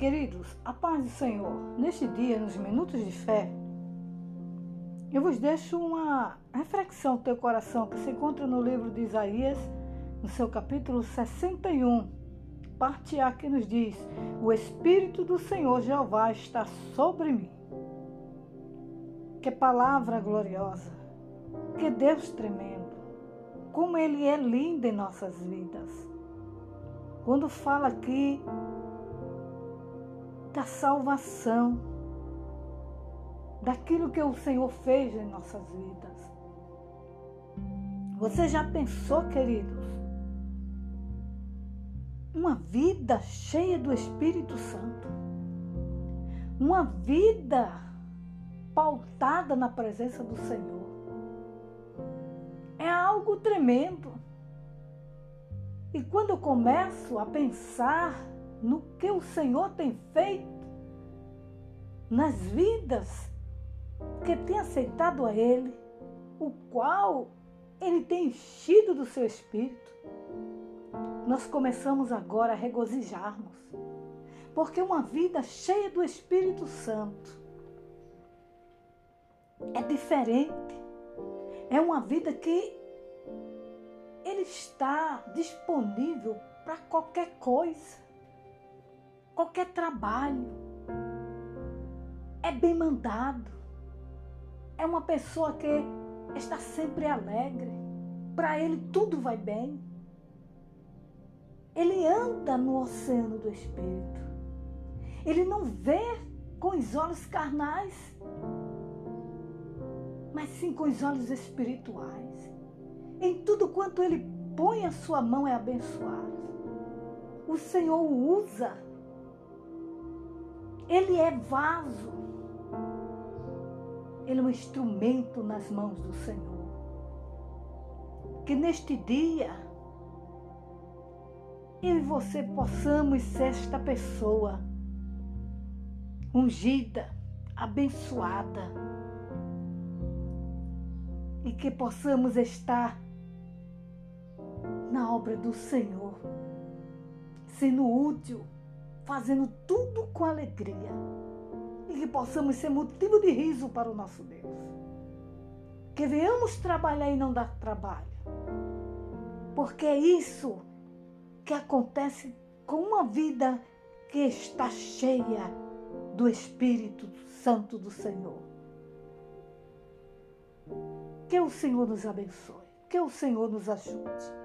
Queridos, a paz do Senhor, neste dia, nos minutos de fé, eu vos deixo uma reflexão do teu coração que se encontra no livro de Isaías, no seu capítulo 61, parte A, que nos diz: O Espírito do Senhor Jeová está sobre mim. Que palavra gloriosa, que Deus tremendo, como Ele é lindo em nossas vidas. Quando fala aqui da salvação, daquilo que o Senhor fez em nossas vidas. Você já pensou, queridos, uma vida cheia do Espírito Santo? Uma vida pautada na presença do Senhor. É algo tremendo. E quando eu começo a pensar no que o Senhor tem feito nas vidas que tem aceitado a Ele, o qual Ele tem enchido do seu espírito, nós começamos agora a regozijarmos, porque uma vida cheia do Espírito Santo é diferente, é uma vida que Ele está disponível para qualquer coisa qualquer trabalho. É bem mandado. É uma pessoa que está sempre alegre. Para ele tudo vai bem. Ele anda no oceano do Espírito. Ele não vê com os olhos carnais, mas sim com os olhos espirituais. Em tudo quanto ele põe a sua mão é abençoado. O Senhor o usa ele é vaso. Ele é um instrumento nas mãos do Senhor. Que neste dia eu e você possamos ser esta pessoa ungida, abençoada e que possamos estar na obra do Senhor, sendo útil fazendo tudo com alegria e que possamos ser motivo de riso para o nosso Deus. Que venhamos trabalhar e não dar trabalho, porque é isso que acontece com uma vida que está cheia do Espírito Santo do Senhor. Que o Senhor nos abençoe, que o Senhor nos ajude.